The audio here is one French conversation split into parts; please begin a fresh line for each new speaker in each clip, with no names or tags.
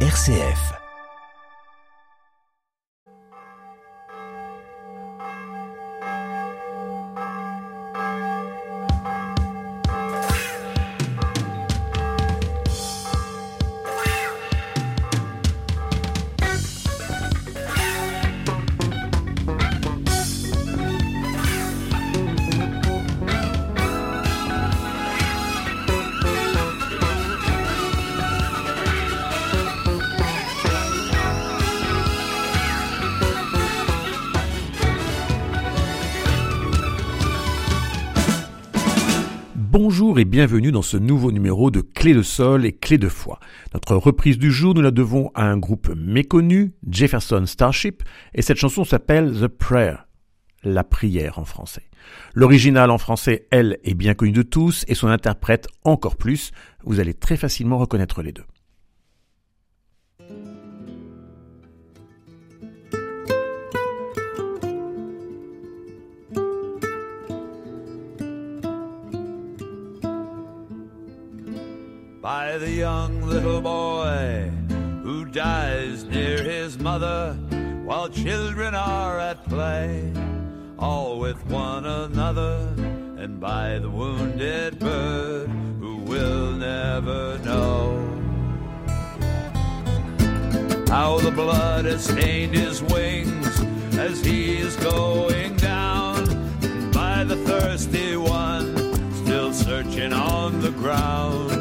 RCF. Et bienvenue dans ce nouveau numéro de Clé de Sol et Clé de Foi. Notre reprise du jour, nous la devons à un groupe méconnu, Jefferson Starship, et cette chanson s'appelle The Prayer, la prière en français. L'original en français, elle, est bien connue de tous et son interprète encore plus. Vous allez très facilement reconnaître les deux.
By the young little boy who dies near his mother while children are at play, all with one another, and by the wounded bird who will never know how the blood has stained his wings as he is going down and by the thirsty one still searching on the ground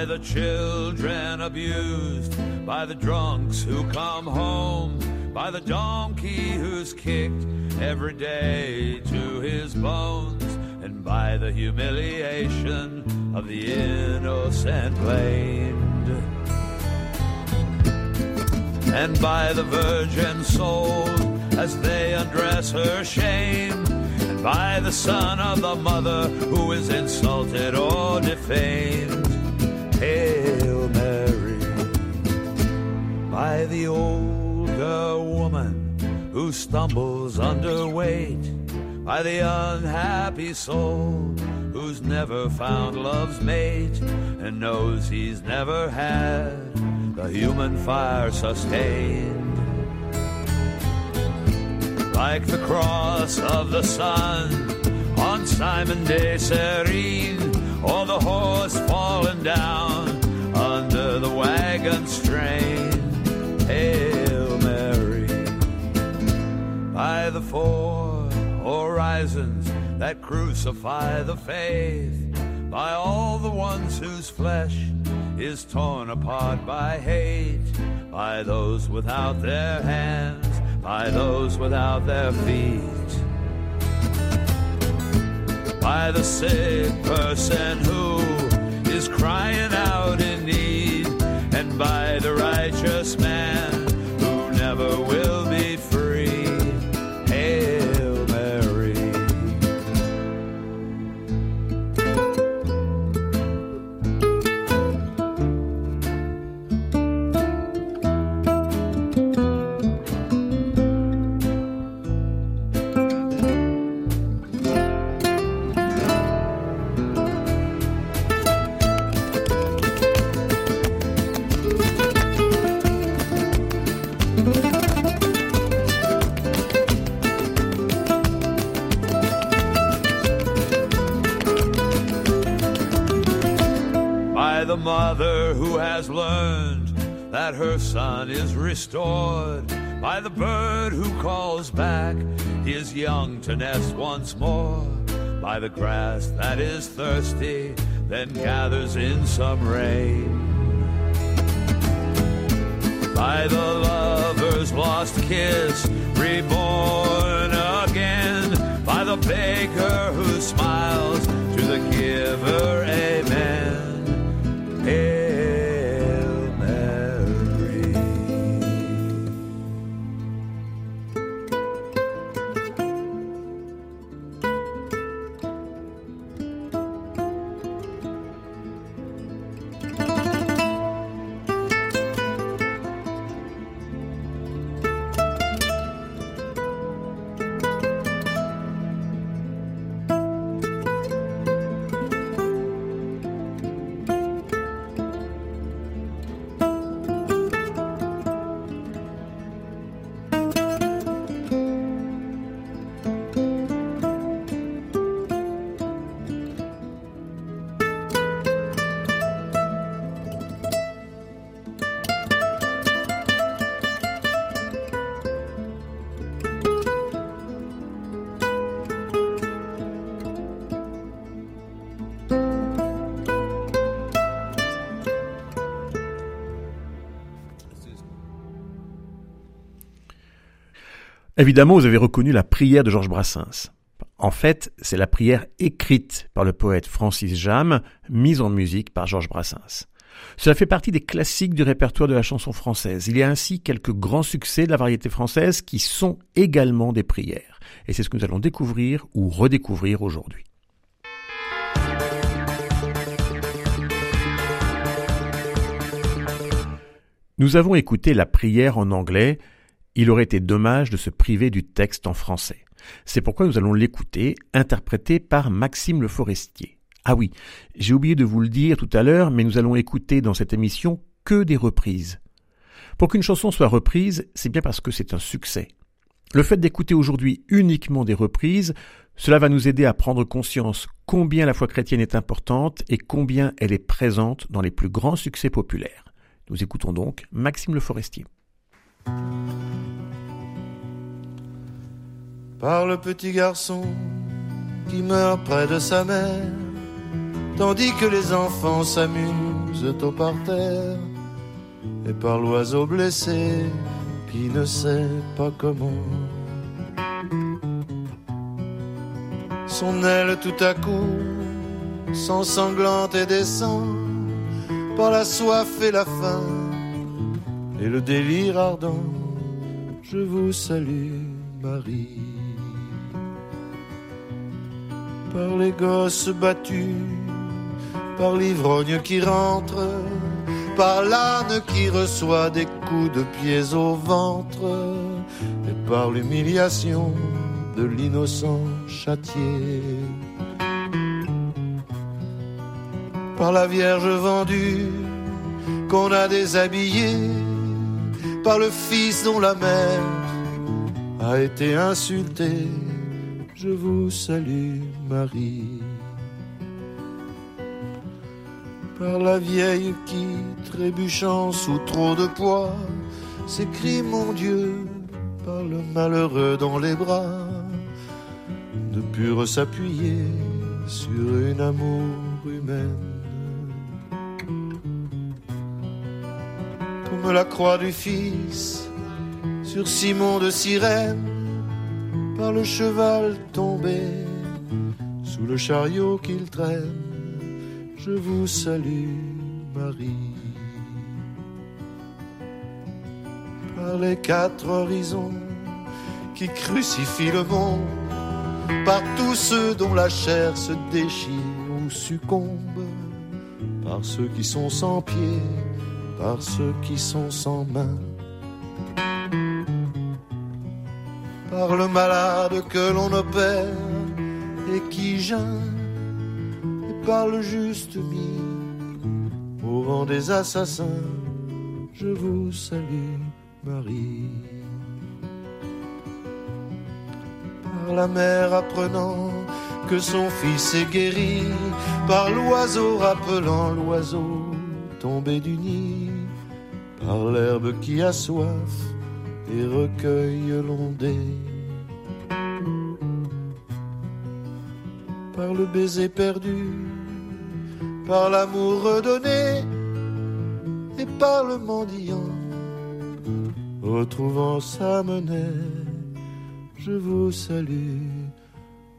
by the children abused, by the drunks who come home, by the donkey who's kicked every day to his bones, and by the humiliation of the innocent blamed. And by the virgin soul as they undress her shame, and by the son of the mother who is insulted or defamed. Hail Mary by the older woman who stumbles underweight, by the unhappy soul who's never found love's mate and knows he's never had the human fire sustained. Like the cross of the sun on Simon de Serene or the horse falling down horizons that crucify the faith, by all the ones whose flesh is torn apart by hate, by those without their hands, by those without their feet. By the sick person who is crying out in need, and by the righteous man who never will restored, by the bird who calls back. His young to nest once more, by the grass that is thirsty, then gathers in some rain, by the lover's lost kiss, reborn again, by the baker who smiles to the giver, amen.
Évidemment, vous avez reconnu la prière de Georges Brassens. En fait, c'est la prière écrite par le poète Francis Jam, mise en musique par Georges Brassens. Cela fait partie des classiques du répertoire de la chanson française. Il y a ainsi quelques grands succès de la variété française qui sont également des prières. Et c'est ce que nous allons découvrir ou redécouvrir aujourd'hui. Nous avons écouté la prière en anglais. Il aurait été dommage de se priver du texte en français. C'est pourquoi nous allons l'écouter, interprété par Maxime Le Forestier. Ah oui, j'ai oublié de vous le dire tout à l'heure, mais nous allons écouter dans cette émission que des reprises. Pour qu'une chanson soit reprise, c'est bien parce que c'est un succès. Le fait d'écouter aujourd'hui uniquement des reprises, cela va nous aider à prendre conscience combien la foi chrétienne est importante et combien elle est présente dans les plus grands succès populaires. Nous écoutons donc Maxime Le Forestier.
Par le petit garçon qui meurt près de sa mère, tandis que les enfants s'amusent au parterre, et par l'oiseau blessé qui ne sait pas comment. Son aile tout à coup s'ensanglante et descend par la soif et la faim et le délire ardent. Je vous salue, Marie. Par les gosses battus, par l'ivrogne qui rentre, par l'âne qui reçoit des coups de pieds au ventre, et par l'humiliation de l'innocent châtié. par la Vierge vendue qu'on a déshabillé, par le Fils dont la mère a été insultée. Je vous salue Marie. Par la vieille qui, trébuchant sous trop de poids, s'écrie mon Dieu, par le malheureux dans les bras, ne purent s'appuyer sur une amour humaine. La croix du Fils sur Simon de Cyrène par le cheval tombé sous le chariot qu'il traîne. Je vous salue, Marie. Par les quatre horizons qui crucifient le monde, par tous ceux dont la chair se déchire ou succombe, par ceux qui sont sans pied par ceux qui sont sans main, par le malade que l'on opère et qui gêne, et par le juste mis au vent des assassins. Je vous salue, Marie. Par la mère apprenant que son fils est guéri, par l'oiseau rappelant l'oiseau tombé du nid, par l'herbe qui a soif et recueille l'ondée. Par le baiser perdu, par l'amour redonné, et par le mendiant, retrouvant sa monnaie, je vous salue,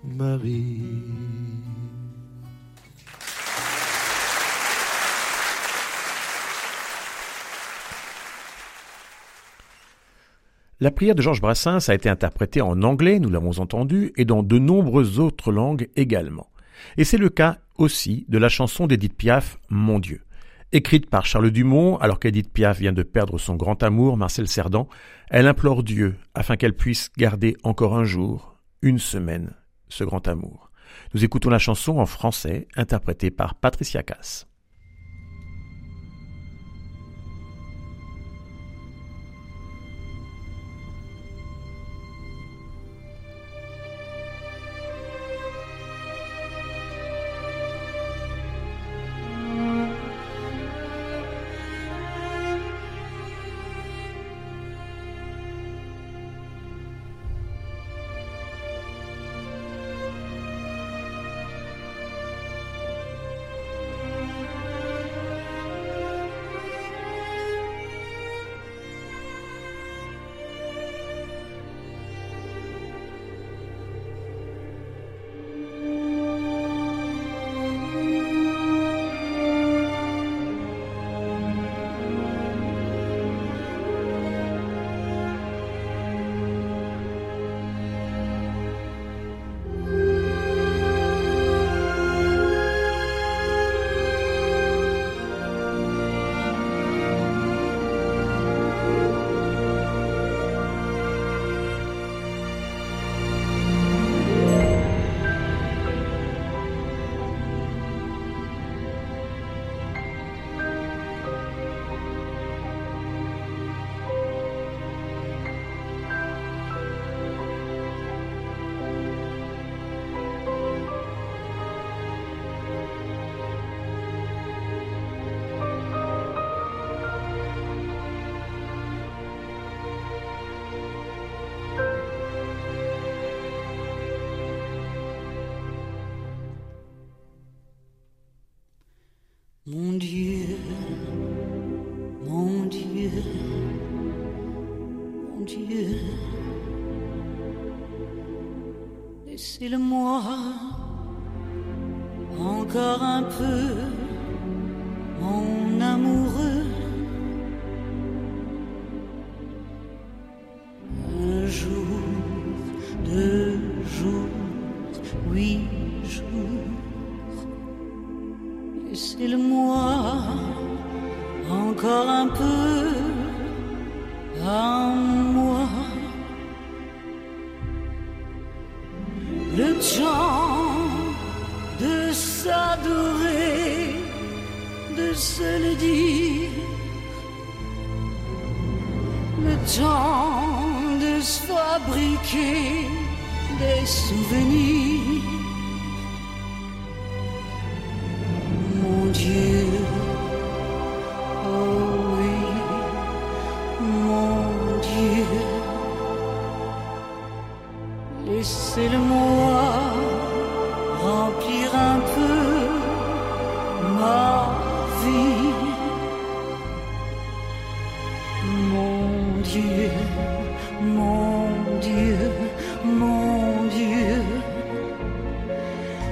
Marie.
La prière de Georges Brassens a été interprétée en anglais, nous l'avons entendu, et dans de nombreuses autres langues également. Et c'est le cas aussi de la chanson d'Edith Piaf, Mon Dieu. Écrite par Charles Dumont, alors qu'Edith Piaf vient de perdre son grand amour, Marcel Cerdan, elle implore Dieu afin qu'elle puisse garder encore un jour, une semaine, ce grand amour. Nous écoutons la chanson en français, interprétée par Patricia Cass.
Ma vie. Mon Dieu, mon Dieu, mon Dieu,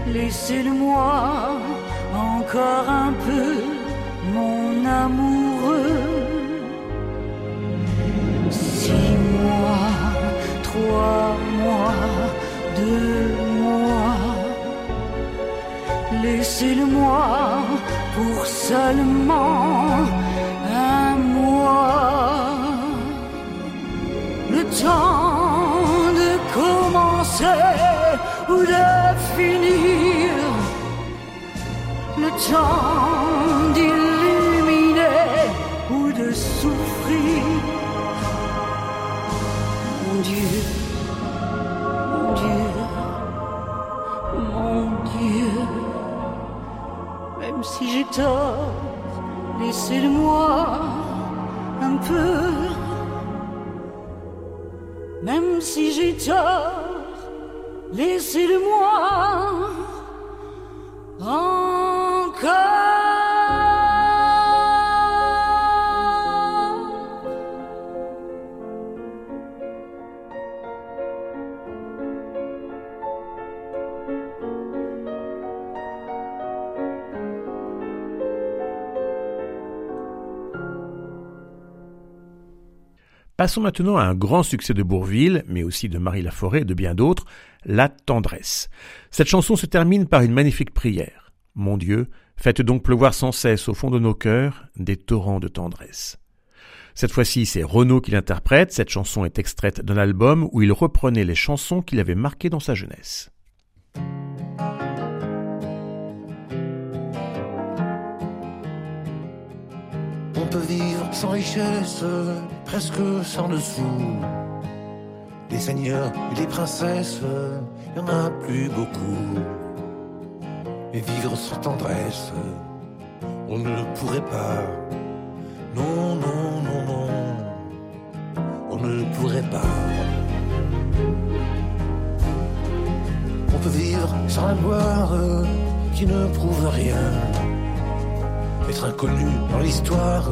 laissez-le-moi encore un peu, mon amoureux. Six mois, trois mois, deux mois, laissez-le-moi pour seulement un mois. Le temps de commencer ou de finir. Le temps d'illuminer ou de souffrir. Mon Dieu, si j'ai tort, laissez-le-moi un peu. Même si j'ai tort, laissez-le-moi
Passons maintenant à un grand succès de Bourville, mais aussi de Marie Laforêt et de bien d'autres, La tendresse. Cette chanson se termine par une magnifique prière. Mon Dieu, faites donc pleuvoir sans cesse au fond de nos cœurs des torrents de tendresse. Cette fois-ci, c'est Renaud qui l'interprète. Cette chanson est extraite d'un album où il reprenait les chansons qu'il avait marquées dans sa jeunesse.
Sans richesse, presque sans dessous. Les seigneurs et les princesses, y en a plus beaucoup. Mais vivre sans tendresse, on ne le pourrait pas. Non, non, non, non, on ne le pourrait pas. On peut vivre sans la gloire qui ne prouve rien être inconnu dans l'histoire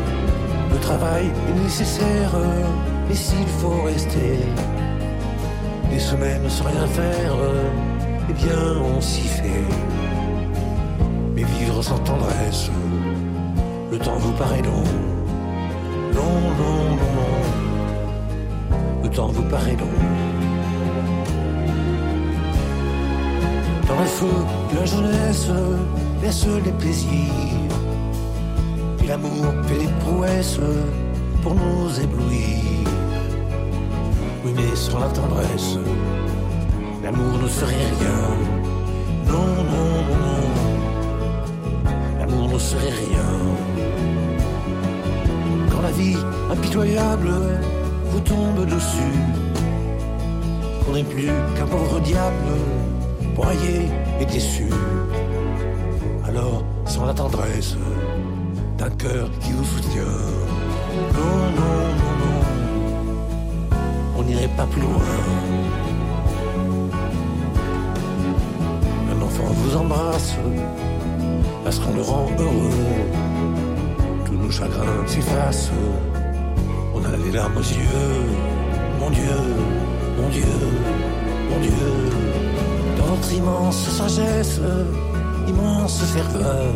Travail est nécessaire, mais s'il faut rester des semaines sans rien faire, eh bien on s'y fait. Mais vivre sans tendresse, le temps vous paraît long. Non, non, non, non. Le temps vous paraît long. Dans le feu de la jeunesse, laisse les plaisirs l'amour pour nous éblouir. Oui, mais sans la tendresse, l'amour ne serait rien. Non, non, non, non. L'amour ne serait rien. Quand la vie impitoyable vous tombe dessus, qu'on n'est plus qu'un pauvre diable, broyé et déçu. Alors, sans la tendresse qui vous soutient, non, non, non, non, on n'irait pas plus loin. Un enfant vous embrasse parce qu'on le rend heureux. Tous nos chagrins s'effacent, on a les larmes aux yeux. Mon Dieu, mon Dieu, mon Dieu, dans notre immense sagesse, immense ferveur,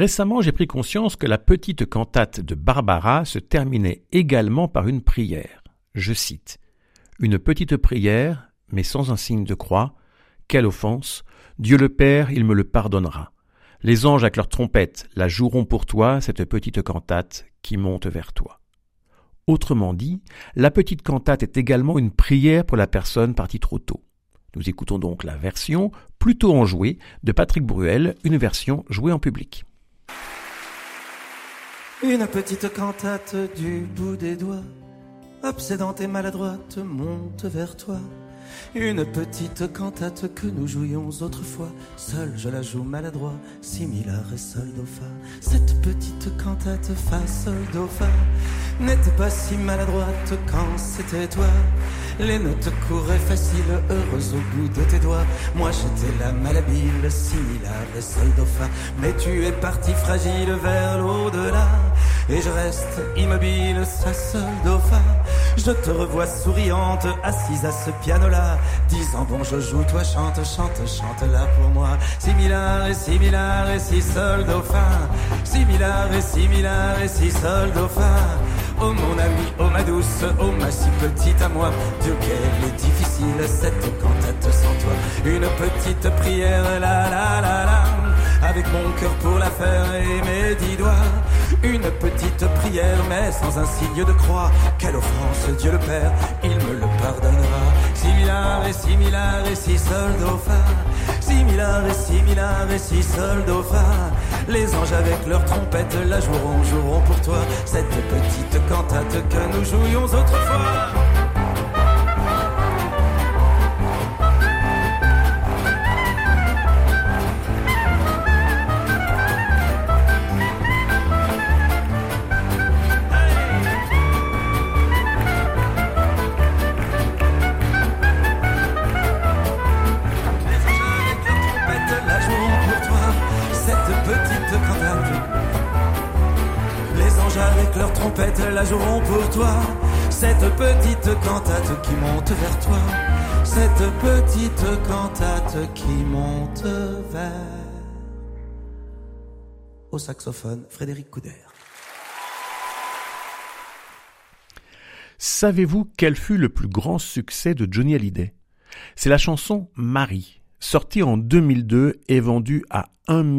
Récemment, j'ai pris conscience que la petite cantate de Barbara se terminait également par une prière. Je cite Une petite prière, mais sans un signe de croix. Quelle offense Dieu le Père, il me le pardonnera. Les anges avec leurs trompettes la joueront pour toi, cette petite cantate qui monte vers toi. Autrement dit, la petite cantate est également une prière pour la personne partie trop tôt. Nous écoutons donc la version, plutôt enjouée, de Patrick Bruel, une version jouée en public.
Une petite cantate du bout des doigts, obsédante et maladroite, monte vers toi. Une petite cantate que nous jouions autrefois, seul je la joue maladroit, similar et sol do fa. Cette petite cantate fa sol do fa n'était pas si maladroite quand c'était toi. Les notes couraient faciles, heureuses au bout de tes doigts. Moi j'étais la malhabile, similar et do fa. Mais tu es parti fragile vers l'au-delà. Et je reste immobile, sa do fa. Je te revois souriante, assise à ce piano-là, disant bon je joue, toi chante, chante, chante là pour moi. Similar et similar et si do fa. Similar et similar et si do fa. Oh mon ami, oh ma douce, oh ma si petite à moi, Dieu qu'elle est difficile cette cantate sans toi. Une petite prière, la la la la, avec mon cœur pour la faire et mes dix doigts. Une petite prière, mais sans un signe de croix. Quelle offense, Dieu le Père, il me le pardonnera. Similar et similar et si sol do fa. Similar et similar et si do fa. Les anges avec leurs trompettes la joueront, joueront pour toi. Cette petite cantate que nous jouions autrefois. Cette petite cantate qui monte vers toi. Cette petite cantate qui monte vers. Au saxophone, Frédéric Couder.
Savez-vous quel fut le plus grand succès de Johnny Hallyday? C'est la chanson Marie, sortie en 2002 et vendue à 1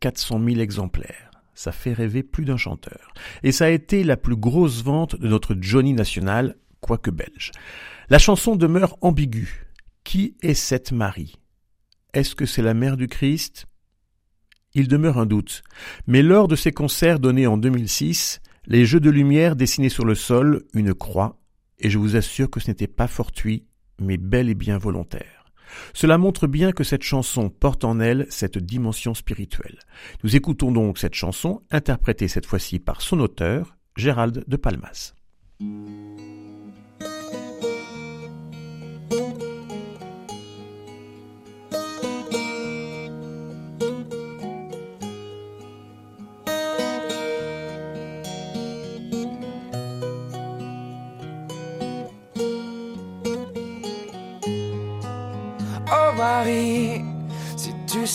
400 000 exemplaires. Ça fait rêver plus d'un chanteur. Et ça a été la plus grosse vente de notre Johnny national, quoique belge. La chanson demeure ambiguë. Qui est cette Marie? Est-ce que c'est la mère du Christ? Il demeure un doute. Mais lors de ses concerts donnés en 2006, les jeux de lumière dessinaient sur le sol une croix, et je vous assure que ce n'était pas fortuit, mais bel et bien volontaire. Cela montre bien que cette chanson porte en elle cette dimension spirituelle. Nous écoutons donc cette chanson, interprétée cette fois-ci par son auteur, Gérald de Palmas.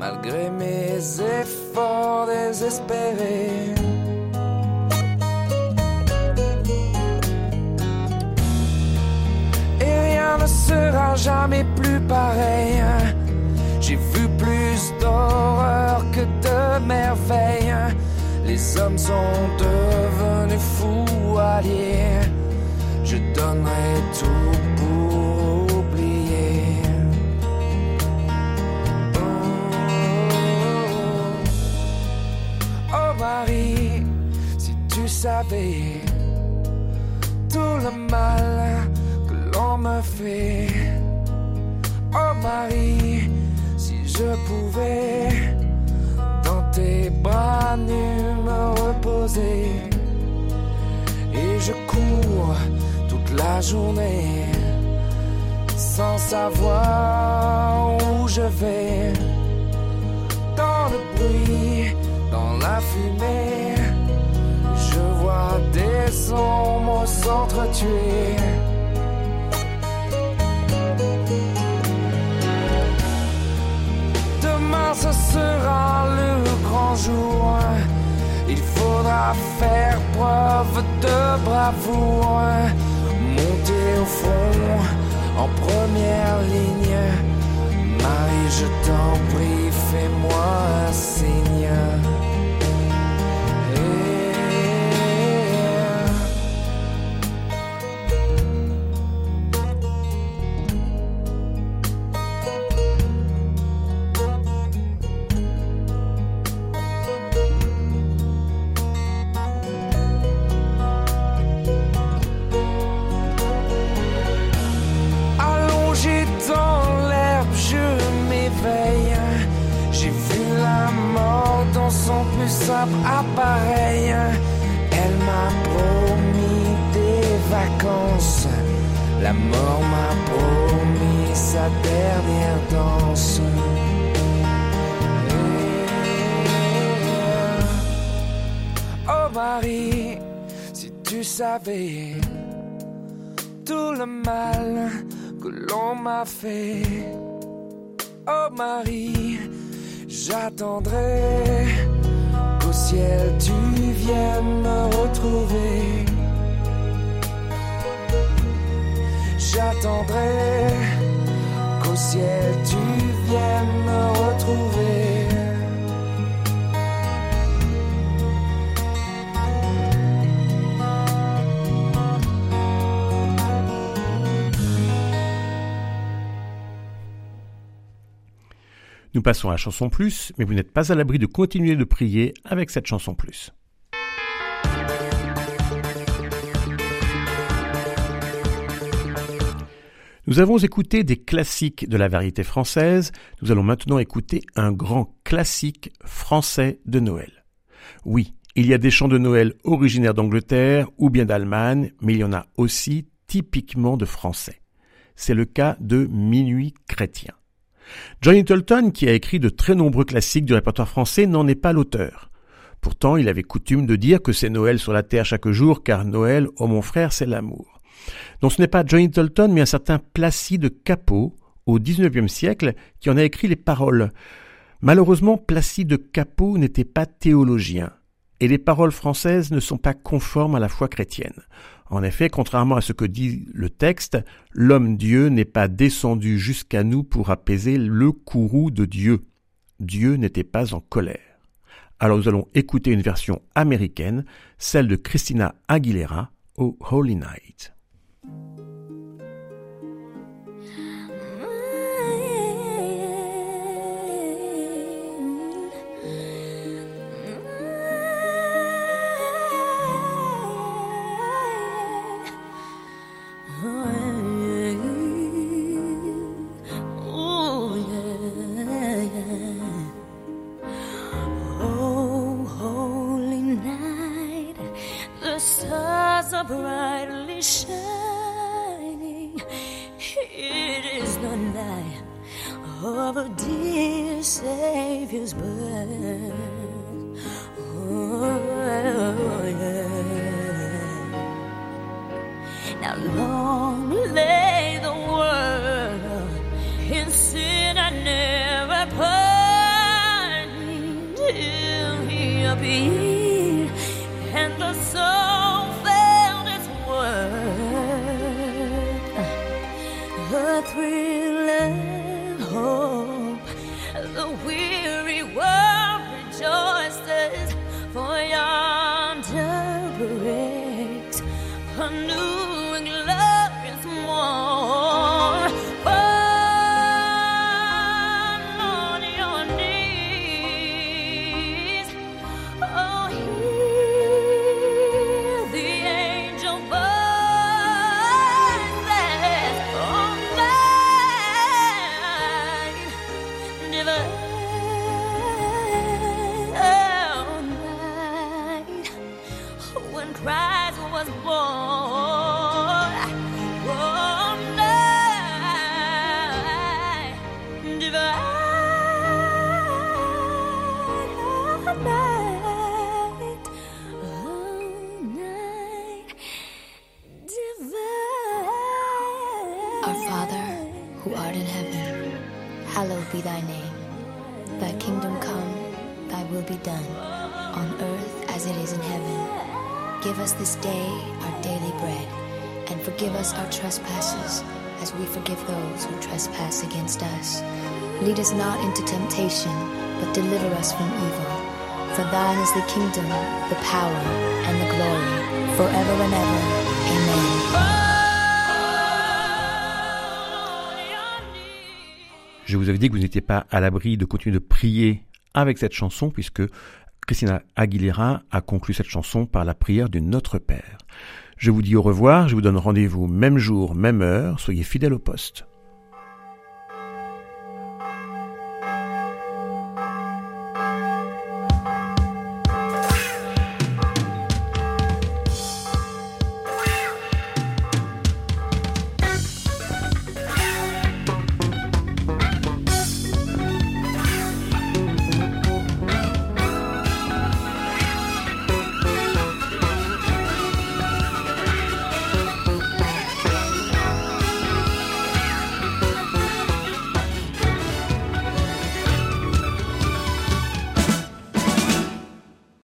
malgré mes efforts désespérés. Et rien ne sera jamais plus pareil. J'ai vu plus d'horreur que de merveilles. Les hommes sont devenus fous alliés. Je donnerai tout savais tout le mal que l'on me fait. Oh Marie, si je pouvais dans tes bras nus me reposer. Et je cours toute la journée sans savoir où je vais. Dans le bruit, dans la fumée, s'entretuer. Demain ce sera le grand jour. Il faudra faire preuve de bravoure. Monter au front en première ligne. Marie, je t'en prie, fais-moi un signe. Appareil. Elle m'a promis des vacances. La mort m'a promis sa dernière danse. Oh Marie, si tu savais tout le mal que l'on m'a fait. Oh Marie, j'attendrai ciel tu viennes me retrouver. J'attendrai qu'au ciel tu viennes me retrouver.
Nous passons à la chanson plus, mais vous n'êtes pas à l'abri de continuer de prier avec cette chanson plus. Nous avons écouté des classiques de la variété française, nous allons maintenant écouter un grand classique français de Noël. Oui, il y a des chants de Noël originaires d'Angleterre ou bien d'Allemagne, mais il y en a aussi typiquement de français. C'est le cas de Minuit chrétien. Johnny Tolton, qui a écrit de très nombreux classiques du répertoire français, n'en est pas l'auteur. Pourtant, il avait coutume de dire que c'est Noël sur la terre chaque jour, car Noël, oh mon frère, c'est l'amour. Donc ce n'est pas Johnny Tolton, mais un certain Placide Capot, au XIXe siècle, qui en a écrit les paroles. Malheureusement, Placide Capot n'était pas théologien, et les paroles françaises ne sont pas conformes à la foi chrétienne. En effet, contrairement à ce que dit le texte, l'homme-dieu n'est pas descendu jusqu'à nous pour apaiser le courroux de Dieu. Dieu n'était pas en colère. Alors nous allons écouter une version américaine, celle de Christina Aguilera au Holy Night.
Savior's birth.
Lead us not into temptation, but deliver us from evil. For thine is the kingdom, the power, and the glory, forever and ever. Amen.
Je vous avais dit que vous n'étiez pas à l'abri de continuer de prier avec cette chanson puisque Christina Aguilera a conclu cette chanson par la prière du Notre Père. Je vous dis au revoir, je vous donne rendez-vous même jour, même heure, soyez fidèles au poste.